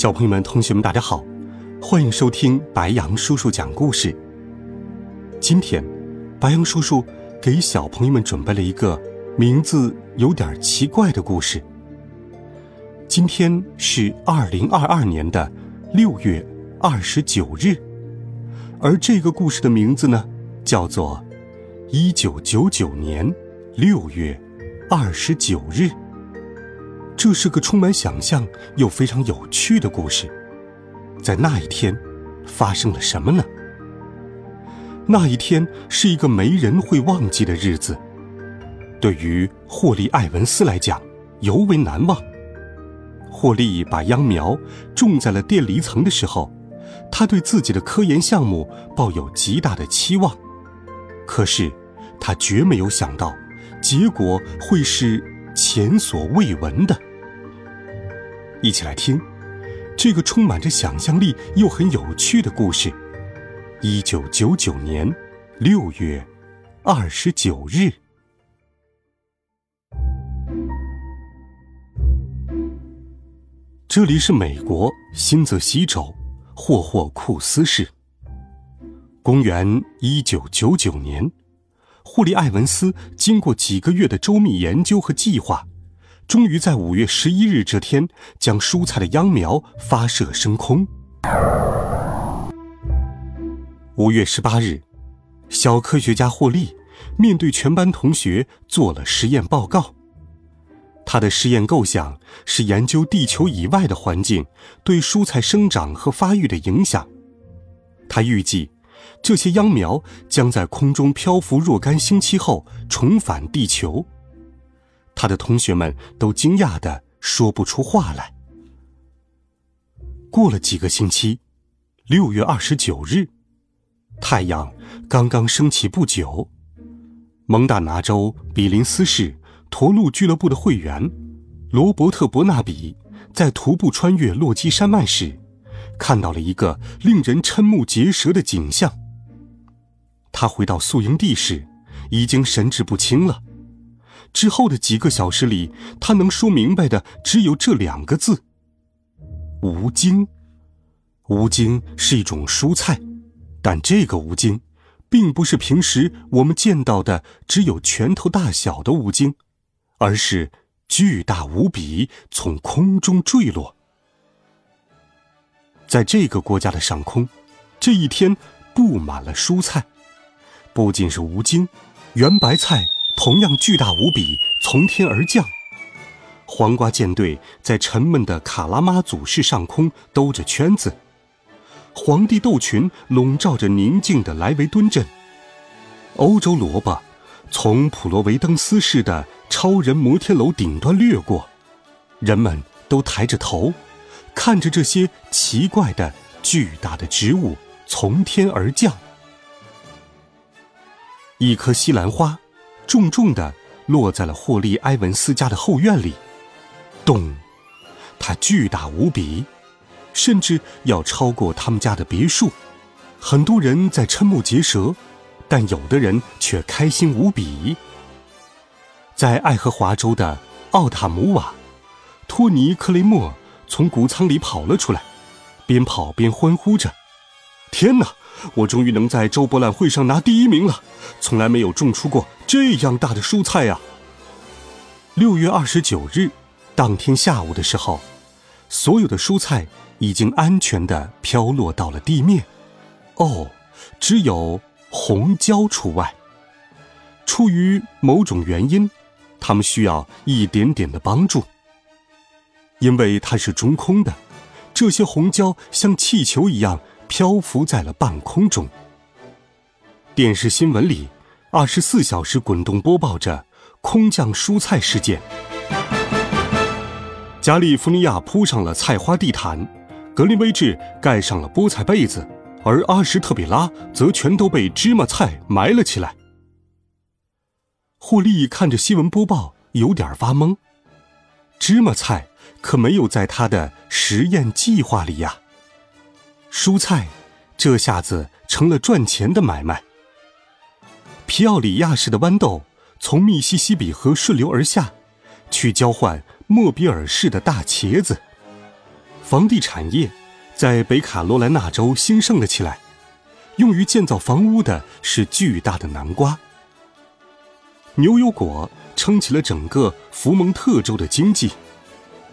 小朋友们、同学们，大家好，欢迎收听白羊叔叔讲故事。今天，白羊叔叔给小朋友们准备了一个名字有点奇怪的故事。今天是二零二二年的六月二十九日，而这个故事的名字呢，叫做《一九九九年六月二十九日》。这是个充满想象又非常有趣的故事。在那一天，发生了什么呢？那一天是一个没人会忘记的日子，对于霍利·艾文斯来讲尤为难忘。霍利把秧苗种在了电离层的时候，他对自己的科研项目抱有极大的期望，可是他绝没有想到，结果会是前所未闻的。一起来听这个充满着想象力又很有趣的故事。一九九九年六月二十九日，这里是美国新泽西州霍霍库斯市。公元一九九九年，霍利·艾文斯经过几个月的周密研究和计划。终于在五月十一日这天，将蔬菜的秧苗发射升空。五月十八日，小科学家霍利面对全班同学做了实验报告。他的实验构想是研究地球以外的环境对蔬菜生长和发育的影响。他预计，这些秧苗将在空中漂浮若干星期后重返地球。他的同学们都惊讶的说不出话来。过了几个星期，六月二十九日，太阳刚刚升起不久，蒙大拿州比林斯市驼鹿俱乐部的会员罗伯特·伯纳比在徒步穿越落基山脉时，看到了一个令人瞠目结舌的景象。他回到宿营地时，已经神志不清了。之后的几个小时里，他能说明白的只有这两个字：无精。无精是一种蔬菜，但这个无精，并不是平时我们见到的只有拳头大小的无精，而是巨大无比，从空中坠落。在这个国家的上空，这一天布满了蔬菜，不仅是无精，圆白菜。同样巨大无比，从天而降。黄瓜舰队在沉闷的卡拉马祖市上空兜着圈子。皇帝豆群笼罩着宁静的莱维敦镇。欧洲萝卜从普罗维登斯市的超人摩天楼顶端掠过。人们都抬着头，看着这些奇怪的巨大的植物从天而降。一颗西兰花。重重的落在了霍利·埃文斯家的后院里，咚！它巨大无比，甚至要超过他们家的别墅。很多人在瞠目结舌，但有的人却开心无比。在爱荷华州的奥塔姆瓦，托尼·克雷默从谷仓里跑了出来，边跑边欢呼着：“天哪！我终于能在州博览会上拿第一名了！从来没有种出过。”这样大的蔬菜呀！六月二十九日，当天下午的时候，所有的蔬菜已经安全的飘落到了地面。哦，只有红椒除外。出于某种原因，它们需要一点点的帮助。因为它是中空的，这些红椒像气球一样漂浮在了半空中。电视新闻里。二十四小时滚动播报着空降蔬菜事件。加利福尼亚铺上了菜花地毯，格林威治盖上了菠菜被子，而阿什特比拉则全都被芝麻菜埋了起来。霍利看着新闻播报，有点发懵。芝麻菜可没有在他的实验计划里呀。蔬菜，这下子成了赚钱的买卖。皮奥里亚市的豌豆从密西西比河顺流而下，去交换莫比尔市的大茄子。房地产业在北卡罗来纳州兴盛了起来，用于建造房屋的是巨大的南瓜。牛油果撑起了整个福蒙特州的经济，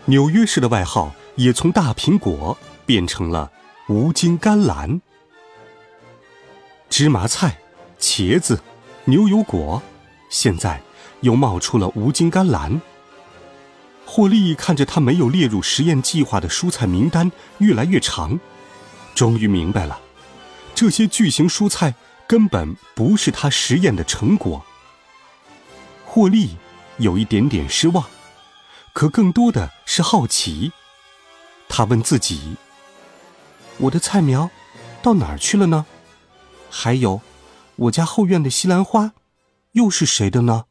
纽约市的外号也从大苹果变成了无筋甘蓝。芝麻菜、茄子、牛油果，现在又冒出了无筋甘蓝。霍利看着他没有列入实验计划的蔬菜名单越来越长，终于明白了，这些巨型蔬菜根本不是他实验的成果。霍利有一点点失望，可更多的是好奇。他问自己：“我的菜苗到哪儿去了呢？还有，我家后院的西兰花又是谁的呢？”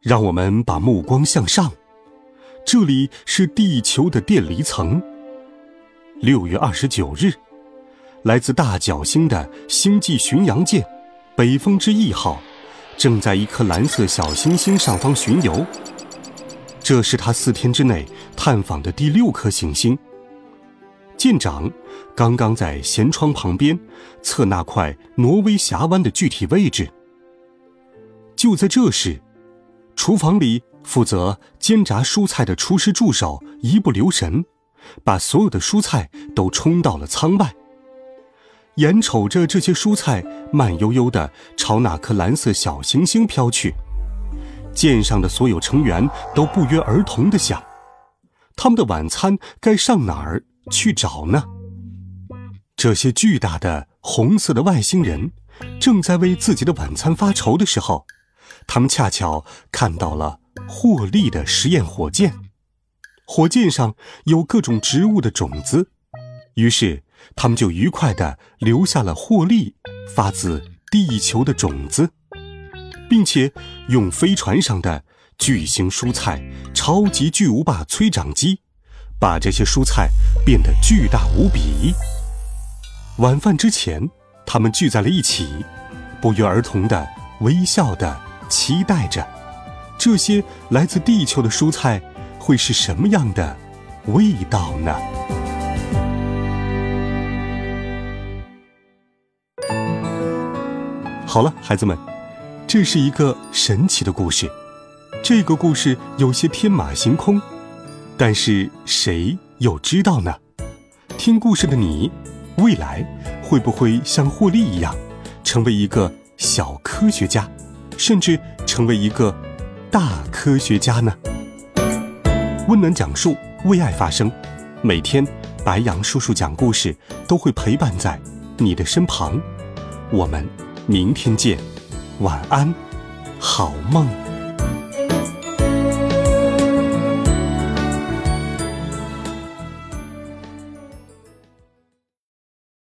让我们把目光向上，这里是地球的电离层。六月二十九日，来自大角星的星际巡洋舰“北风之翼号”正在一颗蓝色小行星上方巡游。这是他四天之内探访的第六颗行星。舰长刚刚在舷窗旁边测那块挪威峡湾的具体位置。就在这时。厨房里负责煎炸蔬菜的厨师助手一不留神，把所有的蔬菜都冲到了舱外。眼瞅着这些蔬菜慢悠悠地朝那颗蓝色小行星飘去，舰上的所有成员都不约而同地想：他们的晚餐该上哪儿去找呢？这些巨大的红色的外星人正在为自己的晚餐发愁的时候。他们恰巧看到了霍利的实验火箭，火箭上有各种植物的种子，于是他们就愉快地留下了霍利发自地球的种子，并且用飞船上的巨型蔬菜超级巨无霸催长机，把这些蔬菜变得巨大无比。晚饭之前，他们聚在了一起，不约而同的微笑的。期待着，这些来自地球的蔬菜会是什么样的味道呢？好了，孩子们，这是一个神奇的故事。这个故事有些天马行空，但是谁又知道呢？听故事的你，未来会不会像霍利一样，成为一个小科学家？甚至成为一个大科学家呢？温暖讲述，为爱发声。每天，白杨叔叔讲故事都会陪伴在你的身旁。我们明天见，晚安，好梦。